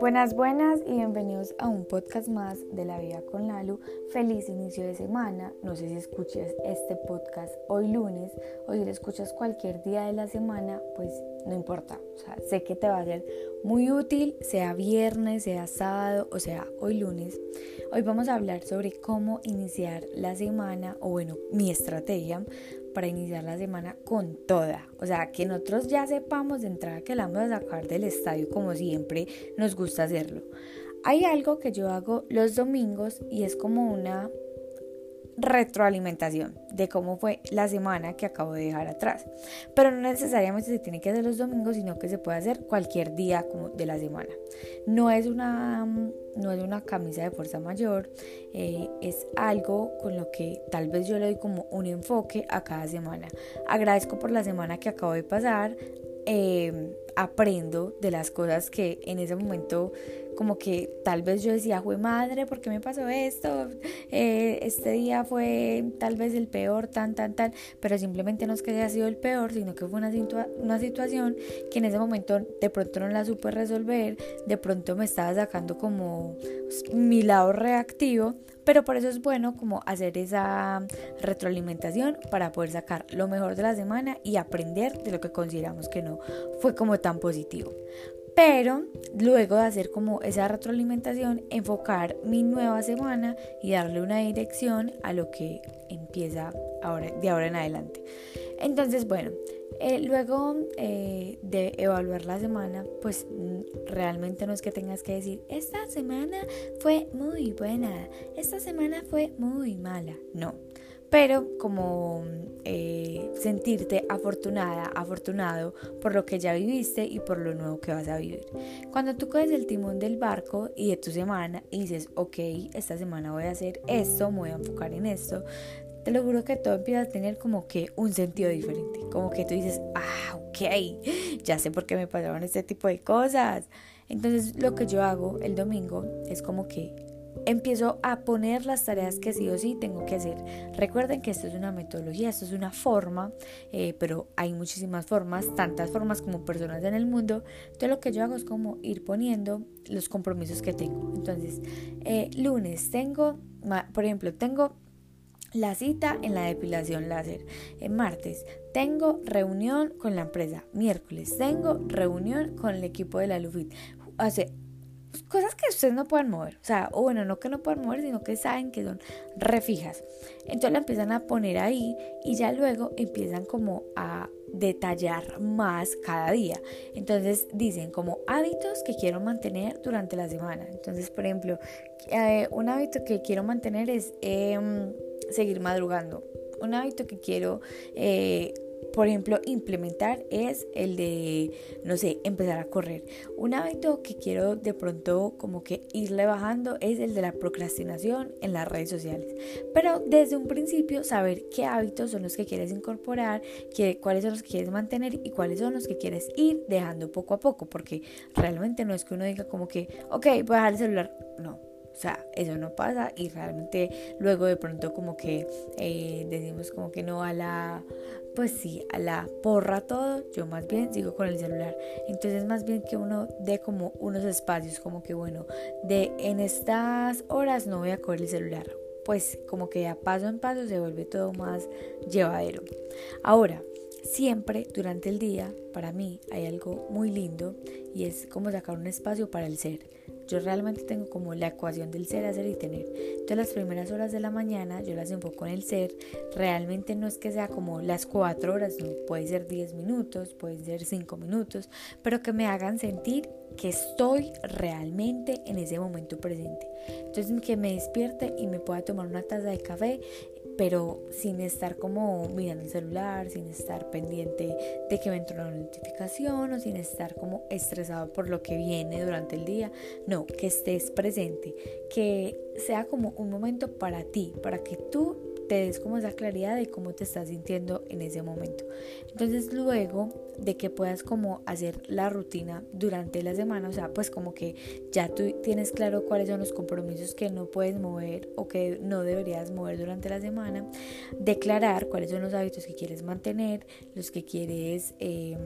Buenas, buenas y bienvenidos a un podcast más de la vida con Lalu. Feliz inicio de semana. No sé si escuchas este podcast hoy lunes o si lo escuchas cualquier día de la semana, pues no importa. Sé que te va a ser muy útil, sea viernes, sea sábado o sea hoy lunes. Hoy vamos a hablar sobre cómo iniciar la semana o bueno, mi estrategia para iniciar la semana con toda. O sea, que nosotros ya sepamos de entrada que la vamos a sacar del estadio como siempre nos gusta hacerlo. Hay algo que yo hago los domingos y es como una retroalimentación de cómo fue la semana que acabo de dejar atrás. Pero no necesariamente se tiene que hacer los domingos, sino que se puede hacer cualquier día de la semana. No es una, no es una camisa de fuerza mayor, eh, es algo con lo que tal vez yo le doy como un enfoque a cada semana. Agradezco por la semana que acabo de pasar. Eh, aprendo de las cosas que en ese momento como que tal vez yo decía, fue madre, ¿por qué me pasó esto? Eh, este día fue tal vez el peor, tan, tan, tan, pero simplemente no es que haya sido el peor, sino que fue una, una situación que en ese momento de pronto no la supe resolver, de pronto me estaba sacando como mi lado reactivo, pero por eso es bueno como hacer esa retroalimentación para poder sacar lo mejor de la semana y aprender de lo que consideramos que no fue como tan positivo. Pero luego de hacer como esa retroalimentación, enfocar mi nueva semana y darle una dirección a lo que empieza ahora, de ahora en adelante. Entonces, bueno, eh, luego eh, de evaluar la semana, pues mm, realmente no es que tengas que decir, esta semana fue muy buena, esta semana fue muy mala. No, pero como eh, sentirte afortunada, afortunado por lo que ya viviste y por lo nuevo que vas a vivir. Cuando tú coges el timón del barco y de tu semana y dices, ok, esta semana voy a hacer esto, me voy a enfocar en esto, te lo juro que todo empieza a tener como que un sentido diferente. Como que tú dices, ah, ok, ya sé por qué me pasaron este tipo de cosas. Entonces lo que yo hago el domingo es como que empiezo a poner las tareas que sí o sí tengo que hacer. Recuerden que esto es una metodología, esto es una forma, eh, pero hay muchísimas formas, tantas formas como personas en el mundo. Entonces lo que yo hago es como ir poniendo los compromisos que tengo. Entonces, eh, lunes tengo, por ejemplo, tengo la cita en la depilación láser. En martes tengo reunión con la empresa. Miércoles tengo reunión con el equipo de la Lufit. Hace cosas que ustedes no pueden mover. O sea, o bueno, no que no puedan mover, sino que saben que son refijas. Entonces la empiezan a poner ahí y ya luego empiezan como a detallar más cada día. Entonces dicen como hábitos que quiero mantener durante la semana. Entonces, por ejemplo, eh, un hábito que quiero mantener es em, seguir madrugando. Un hábito que quiero eh, por ejemplo, implementar es el de, no sé, empezar a correr. Un hábito que quiero de pronto como que irle bajando es el de la procrastinación en las redes sociales. Pero desde un principio saber qué hábitos son los que quieres incorporar, qué, cuáles son los que quieres mantener y cuáles son los que quieres ir dejando poco a poco. Porque realmente no es que uno diga como que, ok, voy a dejar el celular. No, o sea, eso no pasa y realmente luego de pronto como que eh, decimos como que no a la, pues sí, a la porra todo, yo más bien sigo con el celular. Entonces más bien que uno dé como unos espacios, como que bueno, de en estas horas no voy a coger el celular. Pues como que a paso en paso se vuelve todo más llevadero. Ahora, siempre durante el día, para mí hay algo muy lindo y es como sacar un espacio para el ser. Yo realmente tengo como la ecuación del ser, hacer y tener. Entonces las primeras horas de la mañana yo las enfoco en el ser. Realmente no es que sea como las cuatro horas, no, puede ser 10 minutos, puede ser 5 minutos, pero que me hagan sentir que estoy realmente en ese momento presente. Entonces que me despierte y me pueda tomar una taza de café pero sin estar como mirando el celular, sin estar pendiente de que me entró una notificación o sin estar como estresado por lo que viene durante el día. No, que estés presente, que sea como un momento para ti, para que tú te des como esa claridad de cómo te estás sintiendo en ese momento. Entonces luego de que puedas como hacer la rutina durante la semana, o sea, pues como que ya tú tienes claro cuáles son los compromisos que no puedes mover o que no deberías mover durante la semana, declarar cuáles son los hábitos que quieres mantener, los que quieres... Em,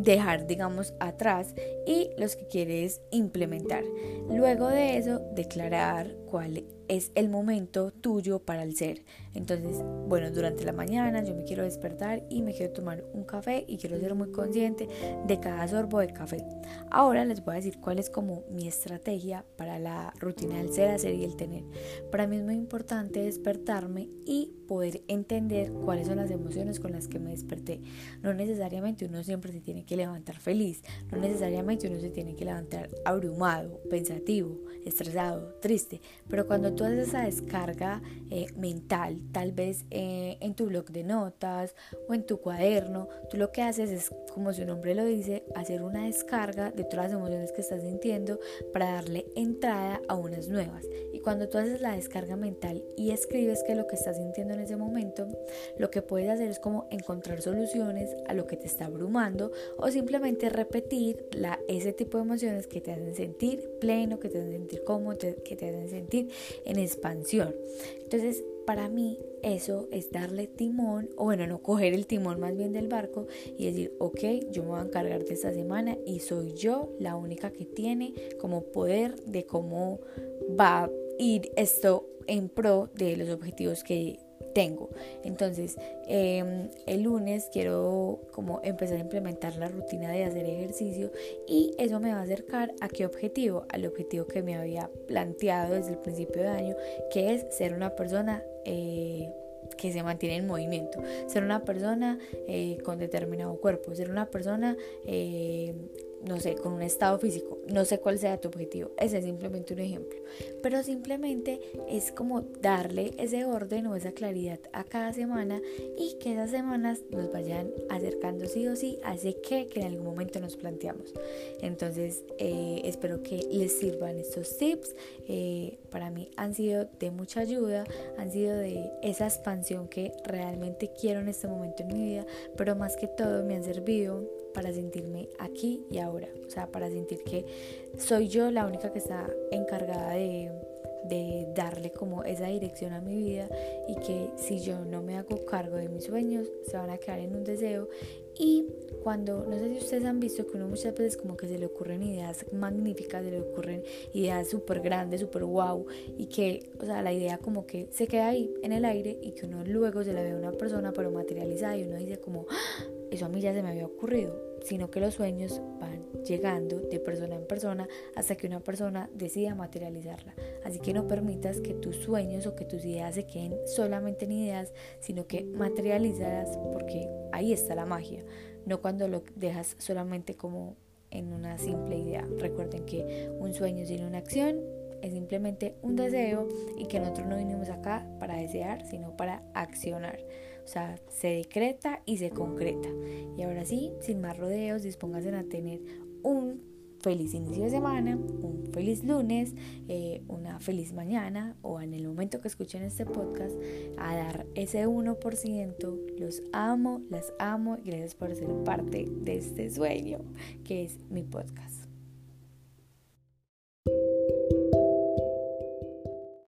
dejar, digamos, atrás y los que quieres implementar. Luego de eso, declarar cuál es el momento tuyo para el ser. Entonces, bueno, durante la mañana yo me quiero despertar y me quiero tomar un café y quiero ser muy consciente de cada sorbo de café. Ahora les voy a decir cuál es como mi estrategia para la rutina del ser, hacer y el tener. Para mí es muy importante despertarme y poder entender cuáles son las emociones con las que me desperté. No necesariamente uno siempre se tiene que levantar feliz, no necesariamente uno se tiene que levantar abrumado, pensativo, estresado, triste, pero cuando tú haces esa descarga eh, mental, tal vez eh, en tu blog de notas o en tu cuaderno, tú lo que haces es, como su nombre lo dice, hacer una descarga de todas las emociones que estás sintiendo para darle entrada a unas nuevas. Cuando tú haces la descarga mental y escribes que lo que estás sintiendo en ese momento, lo que puedes hacer es como encontrar soluciones a lo que te está abrumando o simplemente repetir ese tipo de emociones que te hacen sentir pleno, que te hacen sentir cómodo, que te hacen sentir en expansión. Entonces, para mí eso es darle timón, o bueno, no coger el timón más bien del barco y decir, ok, yo me voy a encargar de esta semana y soy yo la única que tiene como poder de cómo va ir esto en pro de los objetivos que tengo. Entonces, em, el lunes quiero como empezar a implementar la rutina de hacer ejercicio y eso me va a acercar a qué objetivo, al objetivo que me había planteado desde el principio de año, que es ser una persona eh, que se mantiene en movimiento, ser una persona eh, con determinado cuerpo, ser una persona eh, no sé, con un estado físico, no sé cuál sea tu objetivo, ese es simplemente un ejemplo, pero simplemente es como darle ese orden o esa claridad a cada semana y que esas semanas nos vayan acercando sí o sí a ese que que en algún momento nos planteamos. Entonces, eh, espero que les sirvan estos tips, eh, para mí han sido de mucha ayuda, han sido de esa expansión que realmente quiero en este momento en mi vida, pero más que todo me han servido para sentirme aquí y ahora. O sea, para sentir que soy yo la única que está encargada de, de darle como esa dirección a mi vida y que si yo no me hago cargo de mis sueños se van a quedar en un deseo y cuando no sé si ustedes han visto que uno muchas veces como que se le ocurren ideas magníficas se le ocurren ideas súper grandes súper wow y que o sea la idea como que se queda ahí en el aire y que uno luego se la ve a una persona pero materializada y uno dice como ¡Ah! Eso a mí ya se me había ocurrido, sino que los sueños van llegando de persona en persona hasta que una persona decida materializarla. Así que no permitas que tus sueños o que tus ideas se queden solamente en ideas, sino que materializarlas porque ahí está la magia, no cuando lo dejas solamente como en una simple idea. Recuerden que un sueño sin una acción es simplemente un deseo y que nosotros no vinimos acá para desear, sino para accionar. O sea, se decreta y se concreta. Y ahora sí, sin más rodeos, dispónganse a tener un feliz inicio de semana, un feliz lunes, eh, una feliz mañana o en el momento que escuchen este podcast a dar ese 1%. Los amo, las amo y gracias por ser parte de este sueño que es mi podcast.